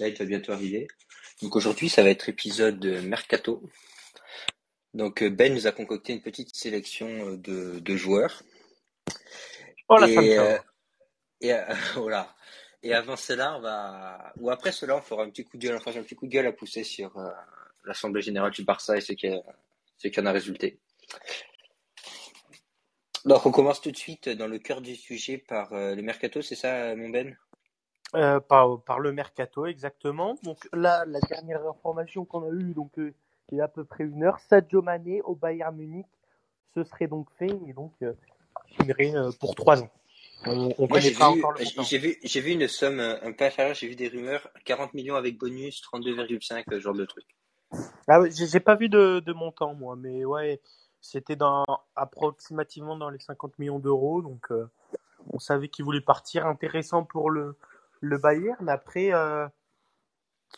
date va bientôt arriver. Donc aujourd'hui, ça va être épisode Mercato. Donc Ben nous a concocté une petite sélection de, de joueurs. Oh la et, euh, et voilà. Et avant cela, on va ou après cela, on fera un petit coup de gueule, fera un petit coup de gueule à pousser sur euh, l'assemblée générale du Barça et ce qui, ce qui en a résulté. Donc on commence tout de suite dans le cœur du sujet par euh, le mercato, c'est ça, mon Ben? Euh, par, par le mercato, exactement. Donc là, la dernière information qu'on a eue, donc euh, il y a à peu près une heure, Sadio Mané au Bayern Munich, ce serait donc fait et donc euh, signerait euh, pour trois ans. On, on Moi, j'ai pas vu, encore le montant. j'ai vu, j'ai vu une somme un peu inférieure, j'ai vu des rumeurs, 40 millions avec bonus, 32,5, ce genre de truc. Ah ouais, j'ai j'ai pas vu de, de montant moi, mais ouais, c'était dans approximativement dans les 50 millions d'euros, donc euh, on savait qu'il voulait partir. Intéressant pour le le Bayern. Après, euh,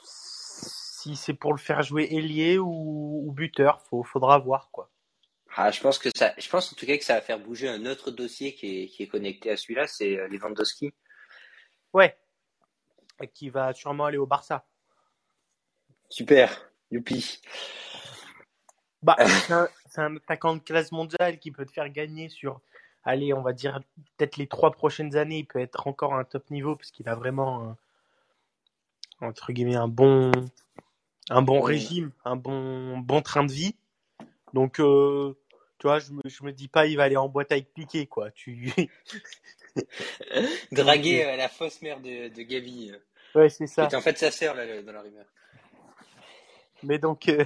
si c'est pour le faire jouer ailier ou, ou buteur, faut, faudra voir quoi. Ah, je pense que ça, je pense en tout cas que ça va faire bouger un autre dossier qui est, qui est connecté à celui-là, c'est euh, Lewandowski. Ouais, et qui va sûrement aller au Barça. Super, youpi. Bah, c'est un, c'est un attaquant de classe mondiale qui peut te faire gagner sur, allez, on va dire peut-être les trois prochaines années. Il peut être encore à un top niveau parce qu'il a vraiment un- entre guillemets un bon, un bon régime, un bon, bon train de vie. Donc, euh, tu vois, je me, je me dis pas il va aller en boîte avec Piqué quoi. Tu, Draguer euh, la fausse mère de, de Gavi, euh, ouais, c'est ça. était en fait sa sœur là, dans la rumeur. Mais donc, euh,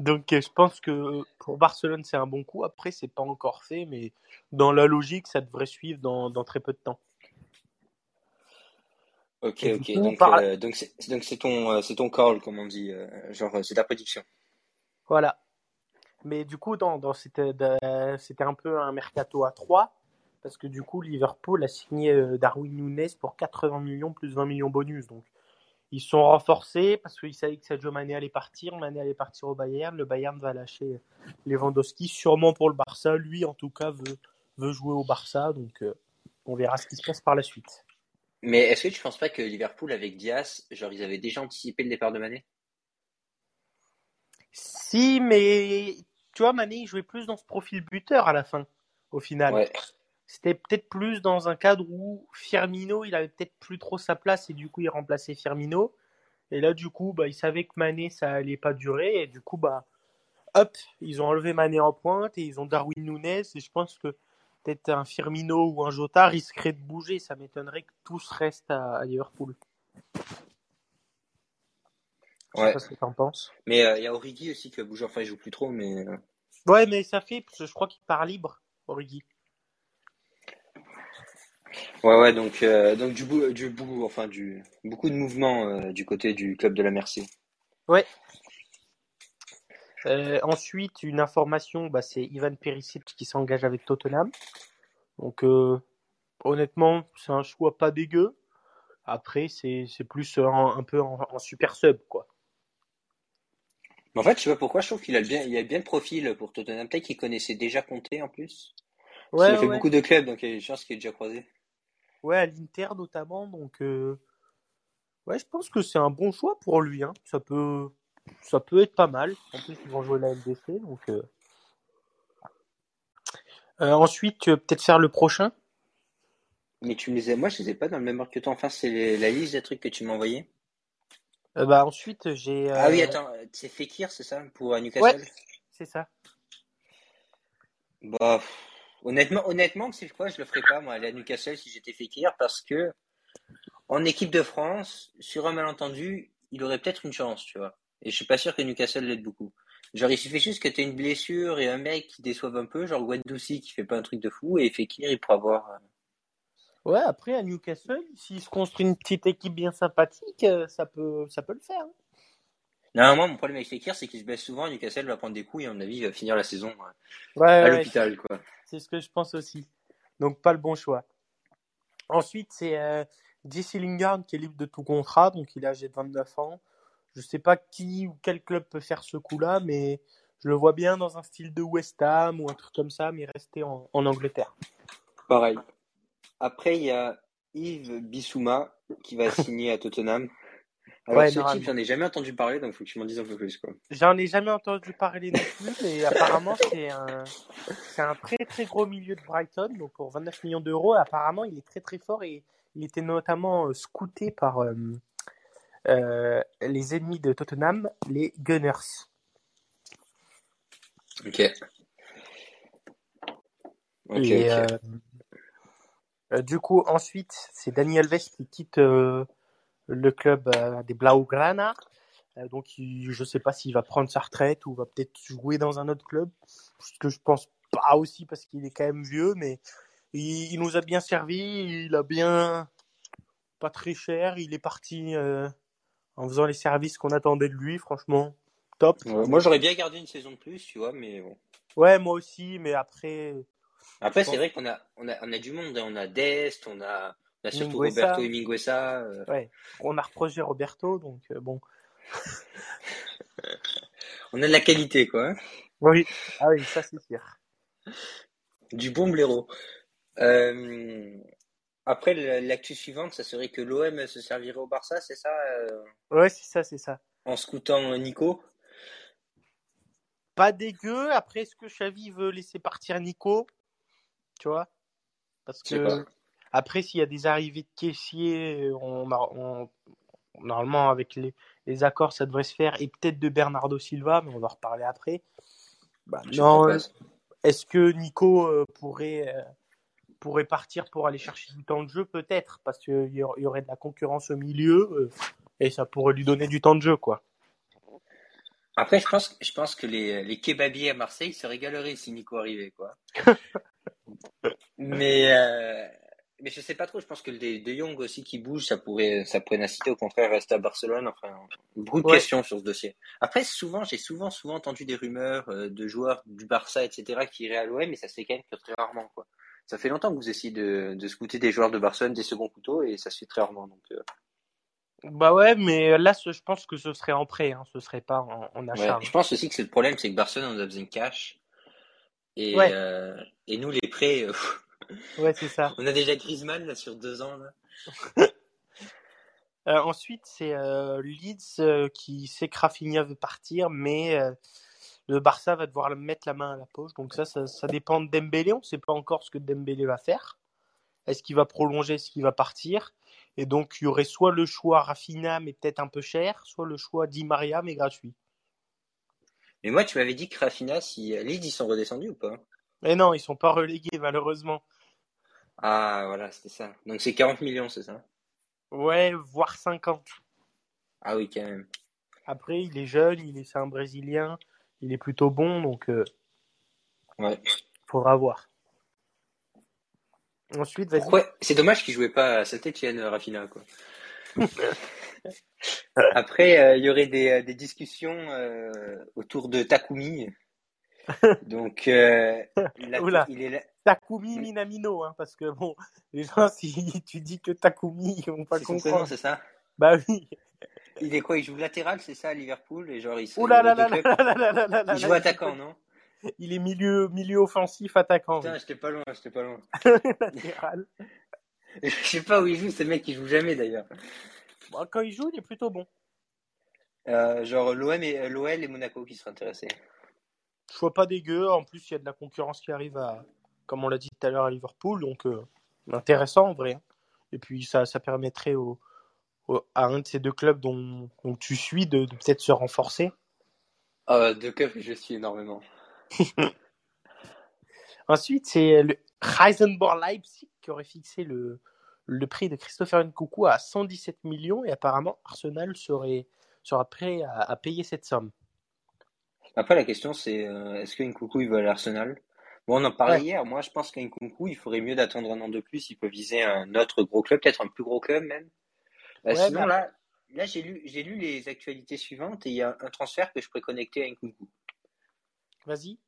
donc euh, je pense que pour Barcelone, c'est un bon coup. Après, c'est pas encore fait, mais dans la logique, ça devrait suivre dans, dans très peu de temps. Ok, Et ok. coup, Donc, par- euh, donc c'est donc c'est ton, euh, c'est ton call, comme on dit, euh, genre euh, c'est ta prédiction. Voilà. Mais du coup, dans, dans c'était, c'était un peu un mercato à 3, parce que du coup, Liverpool a signé euh, Darwin Nunes pour 80 millions plus 20 millions bonus. Donc, ils sont renforcés parce qu'ils savaient que Sadio Mané allait partir. Mané allait partir au Bayern. Le Bayern va lâcher Lewandowski, sûrement pour le Barça. Lui, en tout cas, veut, veut jouer au Barça. Donc, euh, on verra ce qui se passe par la suite. Mais est-ce que tu penses pas que Liverpool avec Diaz, genre ils avaient déjà anticipé le départ de Mané? Si, mais tu vois, Mané, il jouait plus dans ce profil buteur à la fin, au final. Ouais. C'était peut-être plus dans un cadre où Firmino, il avait peut-être plus trop sa place et du coup, il remplaçait Firmino. Et là, du coup, bah, ils savaient que Mané, ça allait pas durer. Et du coup, bah, hop, ils ont enlevé Mané en pointe et ils ont Darwin Nunes. Et je pense que peut-être un Firmino ou un Jota risquerait de bouger. Ça m'étonnerait que tous restent à, à Liverpool. Je sais Ouais. pas ce que t'en penses. Mais euh, il y a Origi aussi qui a bougé, enfin il joue plus trop, mais euh, Ouais, mais ça fait, parce que je crois qu'il part libre, Origi. Ouais, ouais. Donc, euh, donc du bout, du bout, enfin du beaucoup de mouvements euh, du côté du club de la Merci. Ouais. Euh, ensuite, une information, bah, c'est Ivan Perisic qui s'engage avec Tottenham. Donc, euh, honnêtement, c'est un choix pas dégueu. Après, c'est c'est plus un, un peu en, en super sub, quoi. En fait, je sais pas pourquoi, je trouve qu'il a bien, il a bien le profil pour Tottenham. Peut-être qu'il connaissait déjà Conte en plus. Ouais, a fait ouais. beaucoup de clubs, donc il y a des chances qu'il ait déjà croisé. Ouais, à l'Inter notamment. Donc, euh, ouais, je pense que c'est un bon choix pour lui. Hein. Ça peut, ça peut être pas mal. En plus, ils vont jouer la LDC. Donc, euh. Euh, ensuite, tu veux peut-être faire le prochain. Mais tu me les as, moi, je les ai pas dans le même ordre que toi. Enfin, c'est les- la liste des trucs que tu m'as envoyé. Bah, ensuite, j'ai. Ah oui, attends, c'est Fekir, c'est ça, pour Newcastle? C'est ça. Bah, honnêtement, honnêtement, c'est quoi, je le ferais pas, moi, aller à Newcastle si j'étais Fekir, parce que en équipe de France, sur un malentendu, il aurait peut-être une chance, tu vois. Et je suis pas sûr que Newcastle l'aide beaucoup. Genre, il suffit juste que t'aies une blessure et un mec qui déçoive un peu, genre Guendouzi qui fait pas un truc de fou, et Fekir, il pourra avoir. euh, Ouais, après, à Newcastle, s'il se construit une petite équipe bien sympathique, euh, ça peut, ça peut le faire. Non, moi, mon problème avec Fekir, c'est qu'il se blesse souvent, et Newcastle va prendre des coups, et à mon avis, il va finir la saison euh, Ouais, à ouais, l'hôpital, quoi. c'est ce que je pense aussi. Donc, pas le bon choix. Ensuite, c'est euh, Jesse Lingard qui est libre de tout contrat, donc il est âgé de 29 ans. Je sais pas qui ou quel club peut faire ce coup-là, mais je le vois bien dans un style de West Ham ou un truc comme ça, mais rester en, en Angleterre. Pareil. Après, il y a Yves Bissouma qui va signer à Tottenham. Alors, Ouais, ce type, j'en ai jamais entendu parler, donc faut que tu m'en dises un peu plus, quoi. J'en ai jamais entendu parler non plus, mais apparemment c'est un, c'est un très très gros milieu de Brighton, donc pour 29 millions d'euros, apparemment il est très très fort et il était notamment euh, scouté par euh, euh, les ennemis de Tottenham, les Gunners. Ok. Ok, et ok. euh, du coup ensuite c'est Dani Alves qui quitte le club euh, des Blaugrana. Euh, donc il, je sais pas s'il va prendre sa retraite ou va peut-être jouer dans un autre club, ce que je pense pas aussi parce qu'il est quand même vieux, mais il, il nous a bien servi, il a bien pas très cher, il est parti euh, en faisant les services qu'on attendait de lui, franchement top. Ouais, moi, j'aurais bien gardé une saison de plus, tu vois, mais bon. Ouais, moi aussi, mais après Après, c'est pense- vrai qu'on a, on a, on a du monde. hein. On a Dest, on a, on a surtout Mingueza. Roberto et Minguesa. euh, ouais, on a reproché Roberto, donc euh, bon. On a de la qualité, quoi. hein. Oui, ah oui, ça c'est sûr. Du bon blaireau. Euh, après, l'actu suivante, ça serait que l'OM se servirait au Barça, c'est ça, euh, Ouais, c'est ça, c'est ça. en scoutant Nico? Pas dégueu. Après, est-ce que Xavi veut laisser partir Nico? Tu vois? Parce que. Après, s'il y a des arrivées de caissiers, on, on- normalement avec les, les accords, ça devrait se faire. Et peut-être de Bernardo Silva, mais on va en reparler après. Bah, non. pas. Est-ce que Nico euh, pourrait euh, pourrait partir pour aller chercher du temps de jeu? Peut-être, parce qu'il il y aurait de la concurrence au milieu euh, et ça pourrait lui donner du temps de jeu, quoi. Après, je pense, je pense que les, les kebabiers à Marseille se régaleraient si Nico arrivait, quoi. mais, euh, mais je sais pas trop. Je pense que le De, Jong aussi qui bouge, ça pourrait, ça pourrait n'inciter au contraire à rester à Barcelone. Enfin, beaucoup de Ouais. questions sur ce dossier. Après, souvent, j'ai souvent, souvent entendu des rumeurs euh, de joueurs du Barça, etc., qui iraient à l'OM, mais ça se fait quand même que très rarement, quoi. Ça fait longtemps que vous essayez de, de scouter des joueurs de Barcelone, des seconds couteaux, et ça se fait très rarement. Donc, euh, Bah ouais, mais là, ce- je pense que ce serait en prêt, hein, ce serait pas en, achat. hein. Je pense aussi que c'est le problème, c'est que Barcelone, on a besoin de cash. Et, Ouais. euh, et nous, les prêts, euh, Ouais, c'est ça. on a déjà Griezmann là, sur deux ans. Là. Euh, ensuite, c'est euh, Leeds euh, qui sait que Rafinha veut partir, mais le Barça va devoir mettre la main à la poche. Donc ça, ça, ça dépend de Dembélé. On ne sait pas encore ce que Dembélé va faire. Est-ce qu'il va prolonger, est-ce qu'il va partir? Et donc, il y aurait soit le choix Rafinha, mais peut-être un peu cher, soit le choix Di Maria, mais gratuit. Mais moi, tu m'avais dit que Rafinha, si Leeds, ils sont redescendus ou pas? Mais non, ils sont pas relégués, malheureusement. Ah, voilà, c'était ça. Donc c'est 40 millions, c'est ça Ouais, voire 50. Ah oui, quand même. Après, il est jeune, il est, c'est un Brésilien, il est plutôt bon, donc euh, Ouais. faudra voir. Ensuite, vas-y. Pourquoi? C'est dommage qu'il jouait pas à Saint-Etienne, Rafinha, quoi. Après, euh, il y aurait des, euh, des discussions euh, autour de Takumi. Donc, euh, la- il est là. Takumi Minamino, hein, parce que bon, les gens, si tu dis que Takumi, ils vont pas comprendre. c'est ça? Bah oui. Il est quoi? Il joue latéral, c'est ça, à Liverpool? Et genre, il, Ouh là il là là Il joue attaquant, non? Il est milieu, milieu offensif, attaquant. Putain, j'étais pas loin, j'étais pas loin. Latéral. Je sais pas où il joue, le mec qui joue jamais d'ailleurs. Bon, quand il joue, il est plutôt bon. Euh, genre l'OM et l'OL et Monaco qui seraient intéressés. Je vois pas dégueu. En plus, il y a de la concurrence qui arrive à, comme on l'a dit tout à l'heure, à Liverpool. Donc, euh, intéressant en vrai. hein. Et puis, ça, ça permettrait au, au- à un de ces deux clubs dont, dont tu suis de, de peut-être se renforcer. Ah, deux clubs que je suis énormément. Ensuite, c'est le Heisenborg Leipzig qui aurait fixé le, le prix de Christopher Nkunku à 117 millions et apparemment Arsenal serait, sera prêt à, à payer cette somme. Après, la question c'est euh, est-ce que Nkunku il va à l'Arsenal? Bon, on en parlait Ouais. hier. Moi, je pense qu'Nkunku, il ferait mieux d'attendre un an de plus. Il peut viser un autre gros club, peut-être un plus gros club même. Euh, Ouais, sinon, là, là j'ai lu, j'ai lu les actualités suivantes et il y a un transfert que je pourrais connecter à Nkunku. Vas-y.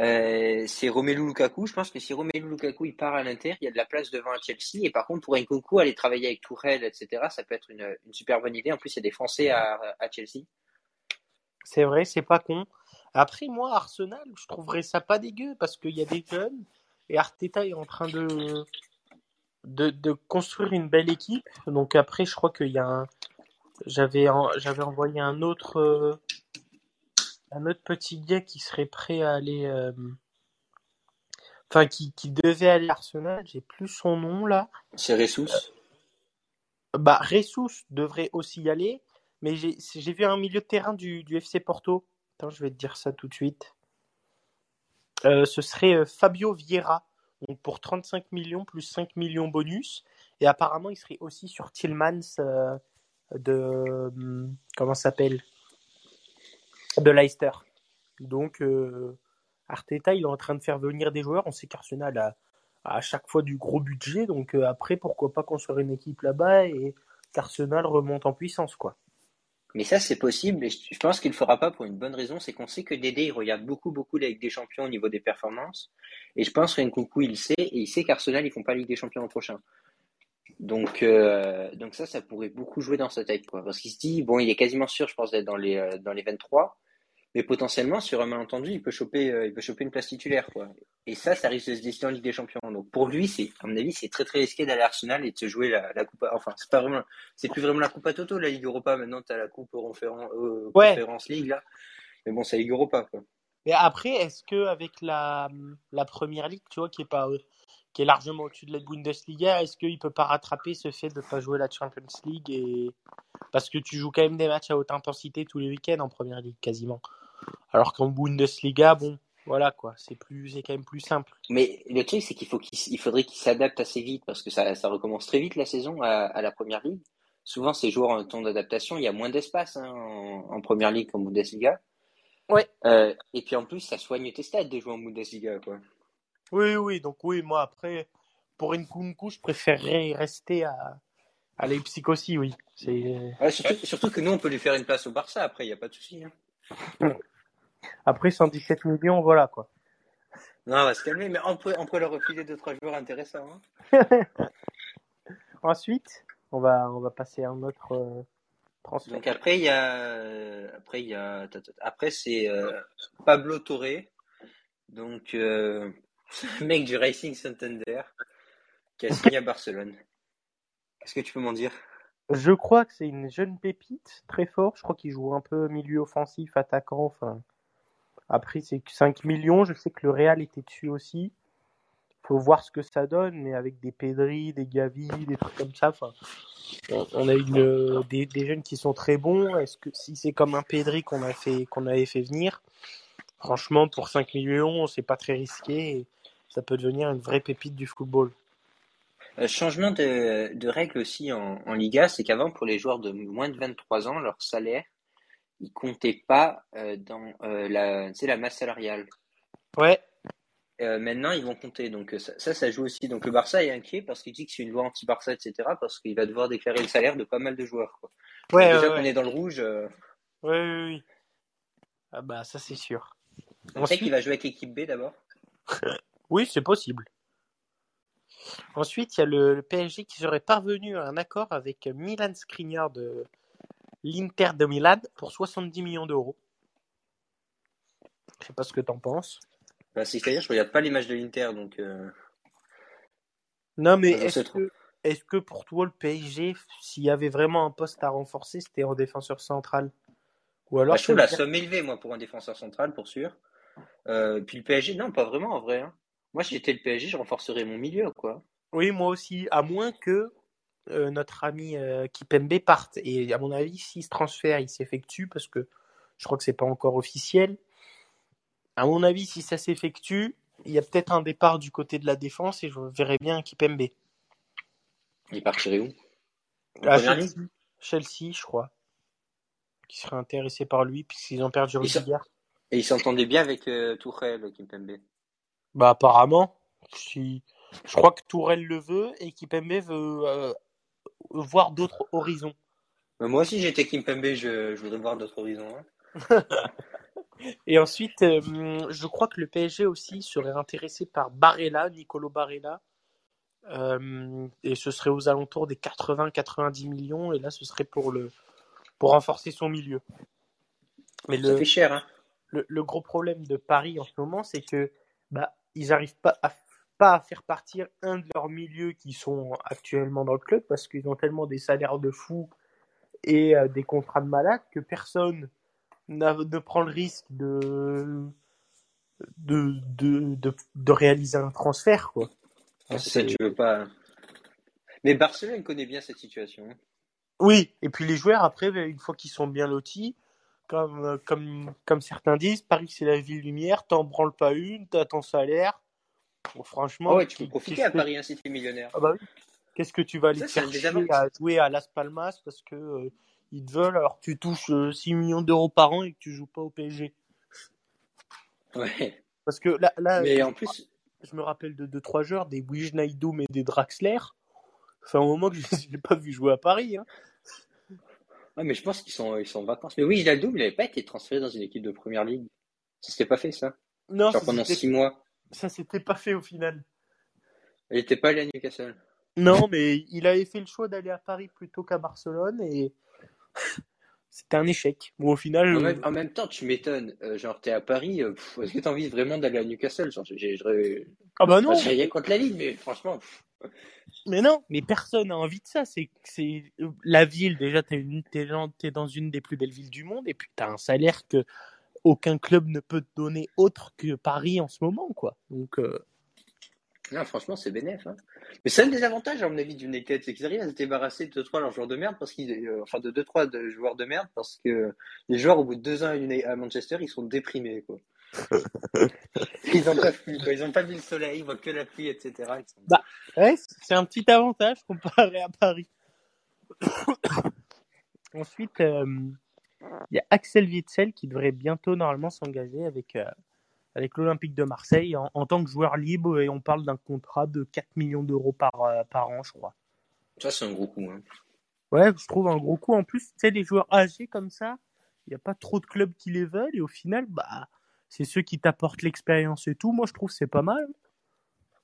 Euh, c'est Romelu Lukaku. Je pense que si Romelu Lukaku il part à l'Inter, il y a de la place devant à Chelsea. Et par contre, pour Nkunku, aller travailler avec Tourelle, etc., ça peut être une, une super bonne idée. En plus, il y a des Français à, à Chelsea. C'est vrai, c'est pas con. Après, moi, Arsenal, je trouverais ça pas dégueu parce qu'il y a des jeunes et Arteta est en train de, de, de construire une belle équipe. Donc après, je crois qu'il y a un, J'avais j'avais envoyé un autre euh, un autre petit gars qui serait prêt à aller euh, enfin qui, qui devait aller à Arsenal, j'ai plus son nom là. C'est Ressus. Bah Ressus devrait aussi y aller, mais j'ai j'ai vu un milieu de terrain du, du FC Porto. Attends, je vais te dire ça tout de suite. Euh, ce serait euh, Fabio Vieira, pour 35 millions plus 5 millions bonus. Et apparemment, il serait aussi sur Tillmans euh, de. hum, comment s'appelle? De Leicester. Donc, Arteta, il est en train de faire venir des joueurs. On sait qu'Arsenal a, à chaque fois du gros budget. Donc, après, pourquoi pas construire une équipe là-bas et qu'Arsenal remonte en puissance, quoi. Mais ça, c'est possible, et je pense qu'il ne le fera pas pour une bonne raison, c'est qu'on sait que Dédé, il regarde beaucoup, beaucoup la Ligue des Champions au niveau des performances, et je pense que Nkunku, il sait, et il sait qu'Arsenal, ils font pas la Ligue des Champions l'an prochain. Donc, euh, donc ça, ça pourrait beaucoup jouer dans sa tête, quoi. Parce qu'il se dit, bon, il est quasiment sûr, je pense, d'être dans les, euh, dans les 23, mais potentiellement, sur un malentendu, il peut choper, euh, il peut choper une place titulaire, quoi. Et ça, ça risque de se décider en Ligue des Champions. Donc, pour lui, c'est, à mon avis, c'est très, très risqué d'aller à Arsenal et de se jouer la, la coupe, à- enfin, c'est pas vraiment, c'est plus vraiment la coupe à Toto, la Ligue Europa. Maintenant, t'as la coupe Conférence, euh, Ouais. Conférence League, là. Mais bon, c'est la Ligue Europa, quoi. Et après, est-ce que avec la, la première ligue, tu vois, qui est pas euh, qui est largement au-dessus de la Bundesliga, est-ce qu'il peut pas rattraper ce fait de pas jouer la Champions League et parce que tu joues quand même des matchs à haute intensité tous les week-ends en première ligue quasiment. Alors qu'en Bundesliga, bon, voilà quoi, c'est plus c'est quand même plus simple. Mais le truc, c'est qu'il faut qu'il, il faudrait qu'il s'adapte assez vite parce que ça, ça recommence très vite la saison à, à la première ligue. Souvent, ces joueurs en temps d'adaptation, il y a moins d'espace hein, en, en première ligue qu'en Bundesliga. Ouais. Euh, et puis en plus, ça soigne tes stats de jouer en Bundesliga, quoi. Oui, oui, donc oui, moi après, pour Nkunku, je préférerais rester à, à Leipzig aussi, oui. Ouais, surtout, surtout que nous, on peut lui faire une place au Barça après, il n'y a pas de souci. Hein. Après 117 millions, voilà quoi. Non, on va se calmer, mais on peut, on peut leur refiler deux, trois joueurs intéressants. Hein. Ensuite, on va, on va passer à un autre euh, transfert. Donc après, il y a, euh, après, il y a, après, c'est euh, Pablo Torre, donc euh, mec du Racing Santander, qui a signé à Barcelone. Qu'est-ce que tu peux m'en dire? Je crois que c'est une jeune pépite, très fort. Je crois qu'il joue un peu milieu offensif, attaquant. Enfin, après, c'est que 5 millions. Je sais que le Real était dessus aussi. Faut voir ce que ça donne, mais avec des Pedri, des Gavi, des trucs comme ça. Enfin, on a une, des, des jeunes qui sont très bons. Est-ce que si c'est comme un Pedri qu'on a fait, qu'on avait fait venir, franchement, pour 5 millions, c'est pas très risqué. Ça peut devenir une vraie pépite du football. Euh, changement de, de règle aussi en, en Liga, c'est qu'avant, pour les joueurs de moins de 23 ans, leur salaire, il comptait pas euh, dans euh, la, la masse salariale. Ouais, Euh, maintenant, ils vont compter. Donc ça, ça, ça joue aussi. Donc le Barça est inquiet parce qu'il dit que c'est une loi anti-Barça, etc. Parce qu'il va devoir déclarer le salaire de pas mal de joueurs. Quoi. Donc, ouais, déjà ouais, qu'on est dans le rouge, Oui, oui, oui. Ah bah ça c'est sûr. on sait qu'il va jouer avec l'équipe B d'abord. oui, c'est possible. Ensuite, il y a le, le PSG qui serait parvenu à un accord avec Milan Skriniar de l'Inter de Milan pour 70 millions d'euros. Je sais pas ce que t'en penses. Bah, C'est-à-dire, je regarde pas les matchs de l'Inter, donc euh, Non, mais je est-ce que, pour toi le PSG, s'il y avait vraiment un poste à renforcer, c'était en défenseur central? Ou Bah, alors je ça trouve la dire... somme élevée, moi, pour un défenseur central, pour sûr. Euh, puis le PSG, non, pas vraiment en vrai. hein. Moi, si j'étais le PSG, je renforcerais mon milieu, quoi. Oui, moi aussi, à moins que euh, notre ami euh, Kipembe parte. Et à mon avis, si ce transfert il s'effectue, parce que je crois que c'est pas encore officiel, à mon avis, si ça s'effectue, il y a peut-être un départ du côté de la défense et je verrais bien Kipembe. Il partirait où? À ligue? Chelsea, Chelsea, je crois, qui serait intéressé par lui, puisqu'ils ont perdu Rudiger. Et il s'entendait bien avec euh, Tourelle, Kimpembe. Bah apparemment, si... je crois que Tourelle le veut et Kipembe veut euh, voir d'autres horizons. Mais moi aussi, j'étais Kimpembe, je, je voudrais voir d'autres horizons. hein. Et ensuite, euh, je crois que le PSG aussi serait intéressé par Barella, Nicolo Barella. Euh, et ce serait aux alentours des 80-90 millions. Et là, ce serait pour le pour renforcer son milieu. Mais Ça le, fait cher, hein. le, le gros problème de Paris en ce moment, c'est que bah, ils n'arrivent pas à, pas à faire partir un de leurs milieux qui sont actuellement dans le club parce qu'ils ont tellement des salaires de fous et euh, des contrats de malade que personne ne prend le risque de, de, de, de, de réaliser un transfert, quoi. Ah, ça, tu veux pas. Mais Barcelone connaît bien cette situation. Oui, et puis les joueurs, après, une fois qu'ils sont bien lotis, comme, euh, comme, comme certains disent, Paris c'est la ville lumière, t'en branles pas une, t'as ton salaire. Bon, franchement, Ah ouais, tu peux profiter à que- Paris, hein, si t'es millionnaire. Ah bah oui. Qu'est-ce que tu vas aller faire à jouer à Las Palmas parce que euh, ils te veulent alors que tu touches euh, 6 millions d'euros par an et que tu joues pas au PSG. Ouais. Parce que là, là Mais en plus, je me rappelle de deux trois joueurs, des Wijnaldum et des Draxler. Fait un moment que je les ai pas vu jouer à Paris. Hein. Ah, mais je pense qu'ils sont, ils sont en vacances. Mais oui, Wijnaldum, il n'avait pas été transféré dans une équipe de première ligue. Ça s'était pas fait, ça. Non, Genre ça pendant six mois. ça s'était pas fait au final. Il n'était pas allé à Newcastle. Non, mais il avait fait le choix d'aller à Paris plutôt qu'à Barcelone et c'était un échec. Bon, au final, En même, en même temps, tu m'étonnes. Euh, genre, t'es à Paris. euh, Est-ce que t'as envie vraiment d'aller à Newcastle? Genre, ah bah non, j'ai rien contre la ligue, mais franchement. pff, mais non, mais personne n'a envie de ça. C'est c'est la ville déjà. T'es une, t'es dans, t'es dans une des plus belles villes du monde et puis t'as un salaire que aucun club ne peut te donner autre que Paris en ce moment, quoi. Donc euh, Non, franchement, c'est bénéf. Hein. Mais c'est un des avantages, à mon avis, du United, c'est qu'ils arrivent à se débarrasser de 2-3 leurs joueurs de merde, parce qu'ils, euh, enfin, de 2-3 de joueurs de merde, parce que les joueurs, au bout de deux ans à Manchester, ils sont déprimés, quoi. ils n'ont pas vu le soleil, ils voient que la pluie, etc. Sont- Bah. ouais, c'est un petit avantage comparé à Paris. Ensuite, euh, il y a Axel Witsel qui devrait bientôt normalement s'engager avec, euh, avec l'Olympique de Marseille en, en tant que joueur libre et on parle d'un contrat de 4 millions d'euros par, euh, par an, je crois. Ça, c'est un gros coup. Hein. Ouais, je trouve un gros coup. En plus, tu sais, les joueurs âgés comme ça, il n'y a pas trop de clubs qui les veulent et au final, bah, c'est ceux qui t'apportent l'expérience et tout. Moi, je trouve que c'est pas mal.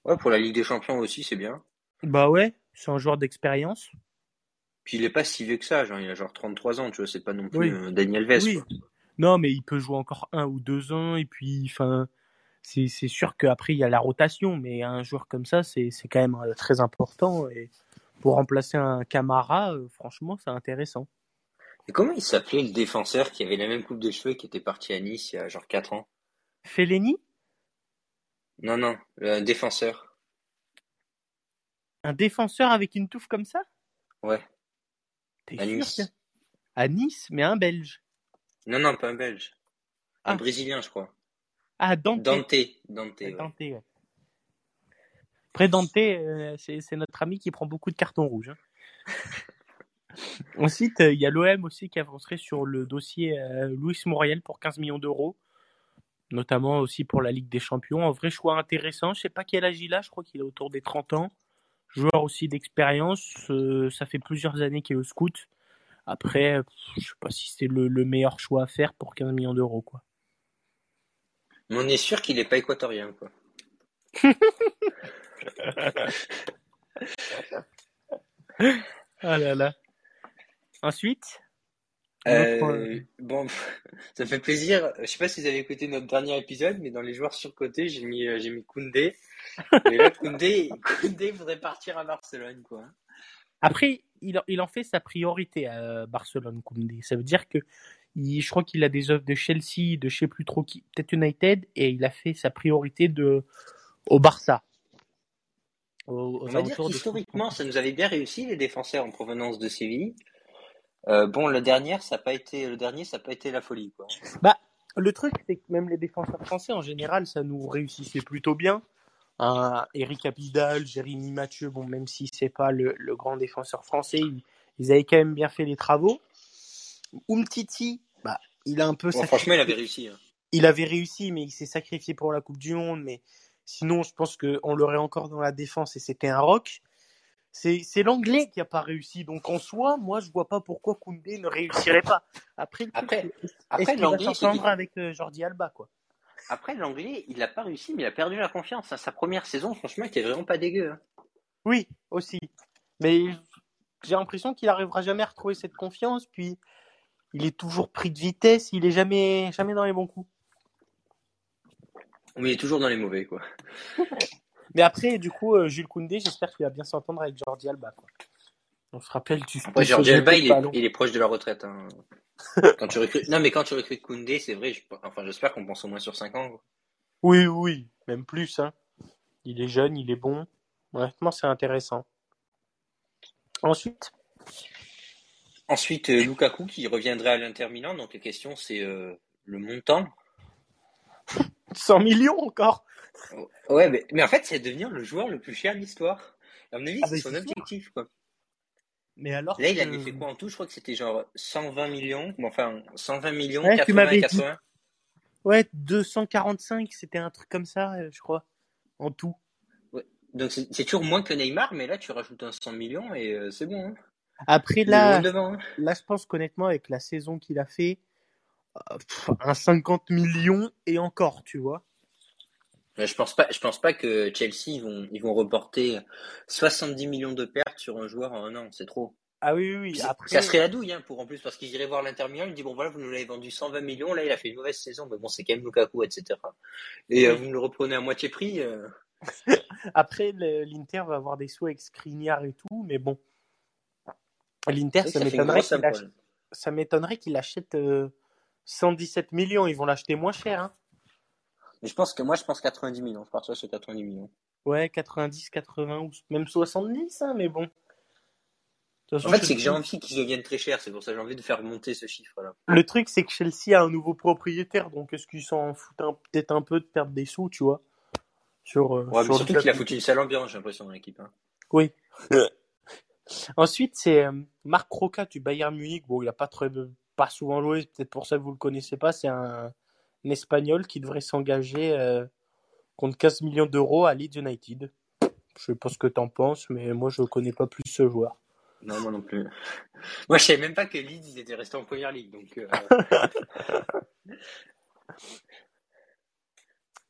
Ouais, pour la Ligue des Champions aussi, c'est bien. Bah ouais, c'est un joueur d'expérience. Puis il est pas si vieux que ça, genre, il a genre 33 ans, tu vois, c'est pas non plus Oui. euh, Daniel Vess, Oui. Non, mais il peut jouer encore un ou deux ans, et puis, enfin, c'est sûr qu'après, il y a la rotation, mais un joueur comme ça, c'est c'est quand même euh, très important, et pour remplacer un Camara, euh, franchement, c'est intéressant. Et comment il s'appelait le défenseur qui avait la même coupe de cheveux et qui était parti à Nice il y a genre 4 ans? Fellaini, Non, non, le défenseur. un défenseur avec une touffe comme ça? Ouais. T'es À sûr Nice. À Nice, mais un Belge. Non, non, pas un Belge. Un Ah. Brésilien, je crois. Ah, Dante. Dante. Dante, ouais. Dante, ouais. Après, Dante, euh, c'est c'est notre ami qui prend beaucoup de cartons rouges. hein. Ensuite, euh, il y a l'OM aussi qui avancerait sur le dossier euh, Luis Muriel pour 15 millions d'euros, notamment aussi pour la Ligue des Champions. Un vrai choix intéressant. Je sais pas quel âge il a, je crois qu'il est autour des 30 ans. Joueur aussi d'expérience. euh, ça fait plusieurs années qu'il est au scout. Après, je sais pas si c'est le, le meilleur choix à faire pour 15 millions d'euros, quoi. Mais on est sûr qu'il est pas équatorien, quoi. Ah là là. Ensuite, Euh, bon, ça fait plaisir. Je sais pas si vous avez écouté notre dernier épisode, mais dans les joueurs surcotés, j'ai mis, euh, j'ai mis Koundé. Et là, Koundé, Koundé voudrait partir à Barcelone, quoi. Après, il, en- il en fait sa priorité à Barcelone, Koundé. Ça veut dire que il- je crois qu'il a des offres de Chelsea, de je sais plus trop qui, peut-être United, et il a fait sa priorité de, au Barça. On va dire qu'historiquement, ça nous avait bien réussi, les défenseurs en provenance de Séville. Euh, bon, le dernier, ça n'a pas été, le dernier, ça pas été la folie, quoi. Bah, le truc, c'est que même les défenseurs français, en général, ça nous réussissait plutôt bien. Eric Abidal, Jérémy Mathieu, bon, même si c'est pas le, le grand défenseur français, ils, ils avaient quand même bien fait les travaux. Umtiti, bah, il a un peu Bon, sacrifié- franchement, il avait réussi. hein. il avait réussi, mais il s'est sacrifié pour la Coupe du Monde. Mais sinon, je pense qu'on l'aurait encore dans la défense et c'était un rock. C'est l'anglais qui a pas réussi. Donc en soi, moi, je vois pas pourquoi Koundé ne réussirait pas. Après, Après- après, l'anglais, qu'il- avec euh, Jordi Alba, quoi. Après, l'anglais, il n'a pas réussi, mais il a perdu la confiance. hein. Sa première saison, franchement, il était vraiment pas dégueu. hein. Oui, aussi. Mais j'ai l'impression qu'il arrivera jamais à retrouver cette confiance. Puis il est toujours pris de vitesse. Il est jamais, jamais dans les bons coups. Mais il est toujours dans les mauvais, quoi. Mais après, du coup, euh, Jules Koundé, j'espère qu'il va bien s'entendre avec Jordi Alba. Quoi. On se rappelle du. Après, Jordi Alba, il est, il est proche de la retraite. Hein. quand tu recrutes... Non, mais quand tu recrutes Koundé, c'est vrai. Je... Enfin, j'espère qu'on pense au moins sur 5 ans. Quoi. Oui, oui, même plus. Hein. Il est jeune, il est bon. Honnêtement, c'est intéressant. Ensuite? Ensuite, euh, Lukaku qui reviendrait à l'Inter Milan. Donc la question, c'est euh, le montant. 100 millions encore? Ouais, mais, mais en fait, c'est devenir le joueur le plus cher de l'histoire. À mon avis, Ah, c'est mais son objectif. Quoi. Mais alors. Là, il que- avait fait quoi en tout? Je crois que c'était genre 120 millions. Bon, enfin, 120 millions, Ouais, tu 80 m'avais et dit. 80. Ouais, 245, c'était un truc comme ça, euh, je crois, en tout. Donc c'est toujours moins que Neymar, mais là, tu rajoutes un 100 millions et euh, c'est bon. Hein. Après, Il là, devant. hein. là, je pense qu'honnêtement, avec la saison qu'il a fait, euh, pff, un 50 millions et encore, tu vois. Mais Je pense pas, je pense pas que Chelsea ils vont, ils vont reporter 70 millions de pertes sur un joueur en un an, c'est trop. Ah oui, oui, oui. Après, Ça serait la douille hein, pour en plus parce qu'ils iraient voir l'Inter Milan, ils me disent bon voilà vous nous l'avez vendu 120 millions, là il a fait une mauvaise saison, mais bon c'est quand même Lukaku etc. Et euh, vous me le reprenez à moitié prix. euh, après l'Inter va avoir des sous avec Skriniar et tout, mais bon. L'Inter, ça m'étonnerait qu'il achète euh, 117 millions. Ils vont l'acheter moins cher, hein. Mais je pense que moi je pense 90 millions, je partirais sur 90 millions. Ouais, 90, 80 ou même 70, hein, mais bon. Façon, En fait c'est que j'ai envie qu'ils deviennent très chers, c'est pour ça que j'ai envie de faire monter ce chiffre là. Le truc, c'est que Chelsea a un nouveau propriétaire, donc est-ce qu'ils s'en foutent peut-être un peu de perdre des sous, tu vois sur, euh, Ouais, sur surtout qu'il a foutu une sale ambiance j'ai l'impression dans l'équipe. Hein. Oui. Ensuite, c'est euh, Marc Roca du Bayern Munich. Bon, il a pas très, pas souvent joué, peut-être pour ça que vous le connaissez pas. C'est un, un Espagnol qui devrait s'engager euh, contre 15 millions d'euros à Leeds United. Je sais pas ce que t'en penses, mais moi je connais pas plus ce joueur. Non moi non plus. Moi je savais même pas que Leeds ils étaient restés en première ligue donc. euh,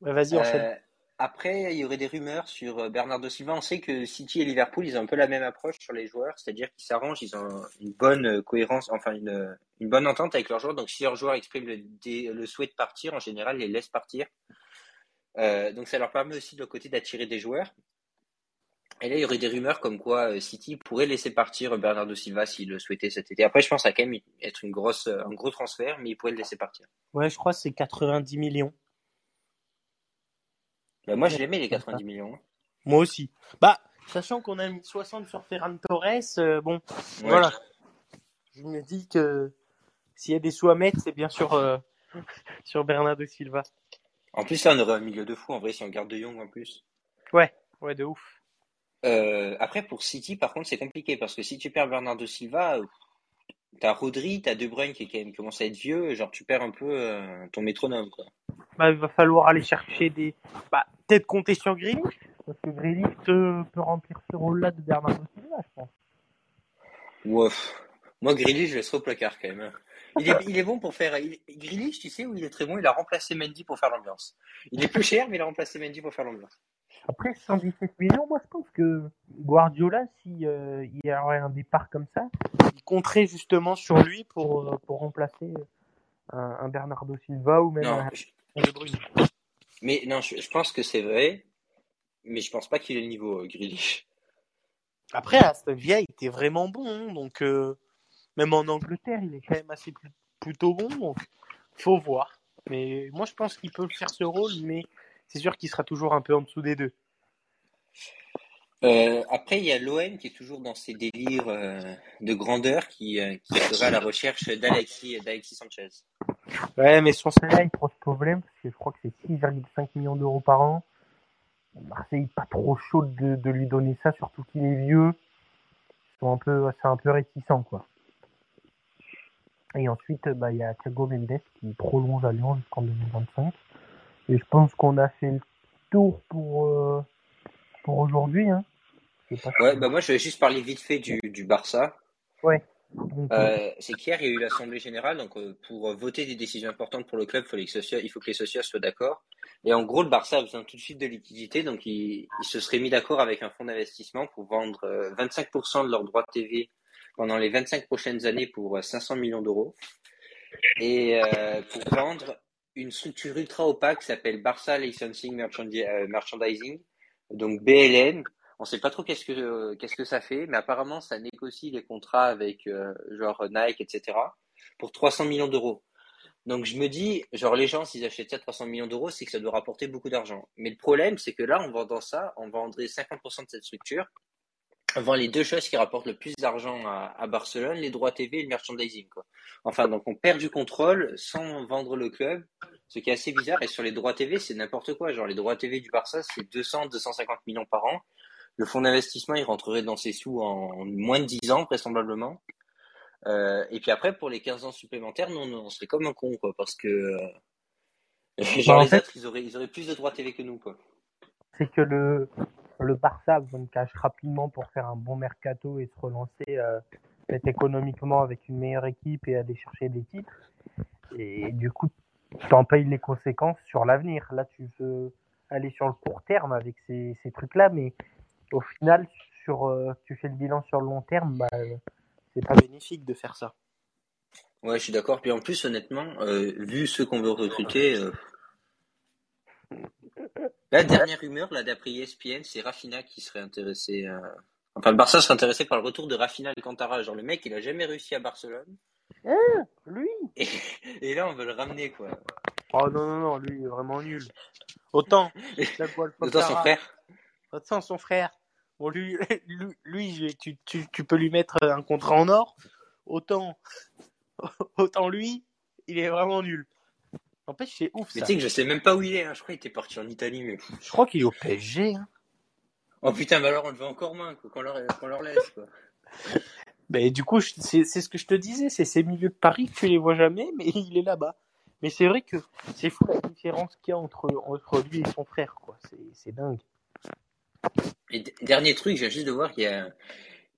Ouais, Vas-y, enchaîne. Après, il y aurait des rumeurs sur euh, Bernardo Silva. On sait que City et Liverpool, ils ont un peu la même approche sur les joueurs, c'est-à-dire qu'ils s'arrangent, ils ont une bonne euh, cohérence, enfin une, euh, une bonne entente avec leurs joueurs. Donc, si leurs joueurs expriment le, souhait de partir, en général, ils les laissent partir. Donc, ça leur permet aussi de l'autre côté d'attirer des joueurs. Et là, il y aurait des rumeurs comme quoi City pourrait laisser partir Bernardo Silva s'il le souhaitait cet été. Après, je pense que ça va quand même être un gros transfert, mais il pourrait le laisser partir. Ouais, je crois que c'est 90 millions. Bah, moi, je l'aimais les 90 millions. hein. Moi aussi. Bah, sachant qu'on a mis 60 sur Ferran Torres, euh, bon, Ouais. voilà. Je me dis que s'il y a des sous à mettre, c'est bien sûr euh, sur Bernardo Silva. En plus, là, on aurait un milieu de fou, en vrai, si on garde De Jong en plus. Ouais, ouais, de ouf. Euh, après, pour City, par contre, c'est compliqué, parce que si tu perds Bernardo Silva, t'as Rodri, t'as De Bruyne qui, commence à être vieux, genre tu perds un peu euh, ton métronome, quoi. Bah, il va falloir aller chercher des. Bah, peut-être compter sur Grealish, parce que Grealish peut, peut remplir ce rôle-là de Bernardo Silva, je pense. Pff. Moi, Grealish, je le laisserai au placard, quand même. Il est, il est bon pour faire... Il... Grealish, tu sais où il est très bon, il a remplacé Mendy pour faire l'ambiance. Il est plus cher, mais il a remplacé Mendy pour faire l'ambiance. Après, 117 millions, moi je pense que Guardiola, si euh, il y aurait un départ comme ça, il compterait justement sur lui pour, euh, pour remplacer un, un Bernardo Silva ou même Non, un je- De Bruyne. mais non, je, je pense que c'est vrai, mais je pense pas qu'il ait le niveau, euh, Grealish. Après, Aston Villa, il était vraiment bon, hein, donc euh, même en Angleterre, il est quand même assez pl- plutôt bon, donc faut voir. Mais moi, je pense qu'il peut faire ce rôle, mais c'est sûr qu'il sera toujours un peu en dessous des deux. Euh, après, il y a l'OM qui est toujours dans ses délires euh, de grandeur, qui, euh, qui serait à la recherche d'Alexis, Sanchez. Ouais, mais son salaire, il pose problème, parce que je crois que c'est 6,5 millions d'euros par an. Marseille, pas trop chaud de, lui donner ça, surtout qu'il est vieux. Ils un c'est un peu réticent, quoi. Et ensuite, bah, il y a Thiago Mendes qui prolonge à Lyon jusqu'en 2025. Et je pense qu'on a fait le tour pour, euh, pour aujourd'hui, hein. Ouais, bah moi, je vais juste parler vite fait du, du Barça. Donc, Euh, c'est qu'hier, il y a eu l'Assemblée Générale, donc euh, pour euh, voter des décisions importantes pour le club, il, fallait que Socia- il faut que les socios soient d'accord. Et en gros, le Barça a besoin tout de suite de liquidité, donc il, il se serait mis d'accord avec un fonds d'investissement pour vendre euh, 25% de leurs droits TV pendant les 25 prochaines années pour euh, 500 millions d'euros. Et euh, pour vendre une structure ultra opaque qui s'appelle Barça Licensing Merchandi- euh, Merchandising, donc BLM, On sait pas trop qu'est-ce que qu'est-ce que ça fait, mais apparemment ça négocie les contrats avec euh, genre Nike, etc. pour 300 millions d'euros. Donc je me dis, genre les gens s'ils achètent ça 300 millions d'euros, c'est que ça doit rapporter beaucoup d'argent. Mais le problème, c'est que là, en vendant ça, on vendrait 50% de cette structure, on vend les deux choses qui rapportent le plus d'argent à, à Barcelone, les droits TV et le merchandising. Quoi. Enfin, donc on perd du contrôle sans vendre le club, ce qui est assez bizarre. Et sur les droits TV, c'est n'importe quoi. Genre les droits TV du Barça, c'est 200, 250 millions par an. Le fonds d'investissement, il rentrerait dans ses sous en moins de 10 ans, vraisemblablement. Euh, et puis après, pour les 15 ans supplémentaires, non, on serait comme un con, quoi, parce que euh, genre Bah, les fait- autres, ils auraient, ils auraient plus de droits TV que nous, quoi. c'est que le, le Barça de cash rapidement pour faire un bon mercato et se relancer euh, peut-être économiquement avec une meilleure équipe et aller chercher des titres. Et du coup, tu en payes les conséquences sur l'avenir. Là, tu veux aller sur le court terme avec ces, ces trucs-là, mais au final, sur, euh, tu fais le bilan sur le long terme, bah, euh, c'est pas bénéfique de faire ça. Ouais, je suis d'accord. Puis en plus, honnêtement, euh, vu ceux qu'on veut recruter, euh, la dernière rumeur, là, d'après ESPN, c'est Rafinha qui serait intéressé. euh, Enfin, le Barça serait intéressé par le retour de Rafinha Alcantara. Genre, le mec, il a jamais réussi à Barcelone. Lui? Et, et là, on veut le ramener, quoi. Oh non, non, non, lui, il est vraiment nul. Autant, Autant son frère. Autant son frère. Bon, lui, lui, lui, tu, tu, tu peux lui mettre un contrat en or. Autant, autant lui, il est vraiment nul. En fait, c'est ouf Mais tu sais que je sais même pas où il est. Hein. Je crois qu'il était parti en Italie, mais. Je crois qu'il est au PSG. hein. Oh putain, mais alors on le veut encore moins, qu'on leur, leur laisse, quoi. Mais du coup, c'est ce que je te disais, c'est ces milieux de Paris que tu les vois jamais, mais il est là-bas. Mais c'est vrai que c'est fou la différence qu'il y a entre, entre lui et son frère, quoi. C'est- C'est dingue. Et dernier truc, j'ai juste de voir qu'il y a.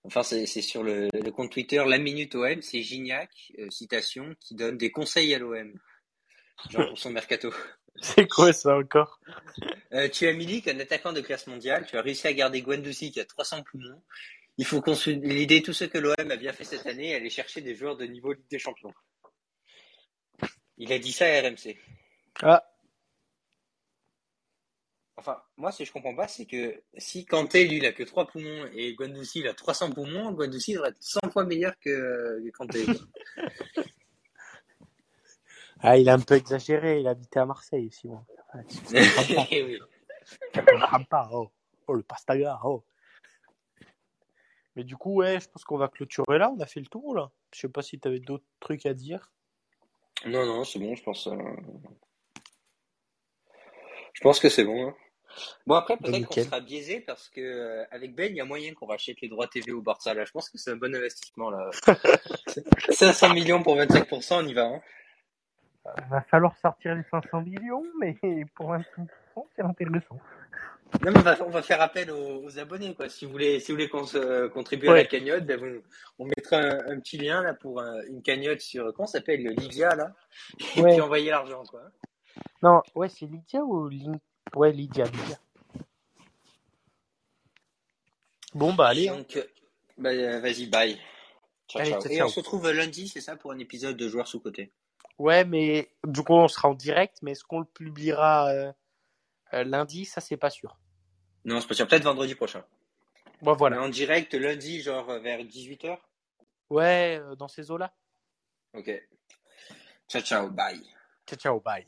Enfin, c'est c'est sur le, le compte Twitter La Minute OM, c'est Gignac, euh, citation, qui donne des conseils à l'OM. Genre pour son mercato. C'est quoi ça encore? Euh, tu as Milik, un attaquant de classe mondiale. Tu as réussi à garder Guendouzi qui a 300 poumons. Il faut consolider tout ce que l'OM a bien fait cette année et aller chercher des joueurs de niveau Ligue des Champions. Il a dit ça à RMC. Ah, Enfin, moi, ce que je comprends pas, c'est que si Kanté, lui, il a que 3 poumons et Guendouzi, il a 300 poumons, Guendouzi devrait être 100 fois meilleur que, que Kanté. ah, il a un peu exagéré, il habitait à Marseille, comprends pas. Eh oui. Pas, oh. Oh, le pastaga, oh. Mais du coup, ouais, je pense qu'on va clôturer là. On a fait le tour, là. Je sais pas si tu avais d'autres trucs à dire. Non, non, c'est bon, je pense. euh, Je pense que c'est bon. hein. Bon, après, peut-être qu'on sera biaisé parce que euh, avec Ben, il y a moyen qu'on rachète les droits TV au Barça. Là, je pense que c'est un bon investissement. là. 500 millions pour 25%, on y va. Hein. Va falloir sortir les 500 millions, mais pour 25%, c'est intéressant. Non, mais on va, on va faire appel aux, aux abonnés. Quoi. Si vous voulez, si vous voulez qu'on se contribue à la cagnotte, ben, vous- on mettra un, un petit lien là pour euh, une cagnotte sur comment ça s'appelle le Livia là, et Ouais. puis envoyer l'argent quoi. Non, ouais, c'est Lydia ou Lin... Ouais, Lydia, Lydia. Bon, bah allez. Donc, euh, bah, euh, vas-y, bye. Ciao, Allez, ciao. ciao, Et ciao. on se retrouve lundi, c'est ça, pour un épisode de joueurs sous côté. Ouais, mais du coup, on sera en direct, mais est-ce qu'on le publiera euh, euh, lundi? Ça, c'est pas sûr. Non, c'est pas sûr. Peut-être vendredi prochain. Bon, voilà. Mais en direct lundi, genre vers 18h. Ouais, euh, dans ces eaux-là. Ok. Ciao, ciao, bye. Ciao, ciao, bye.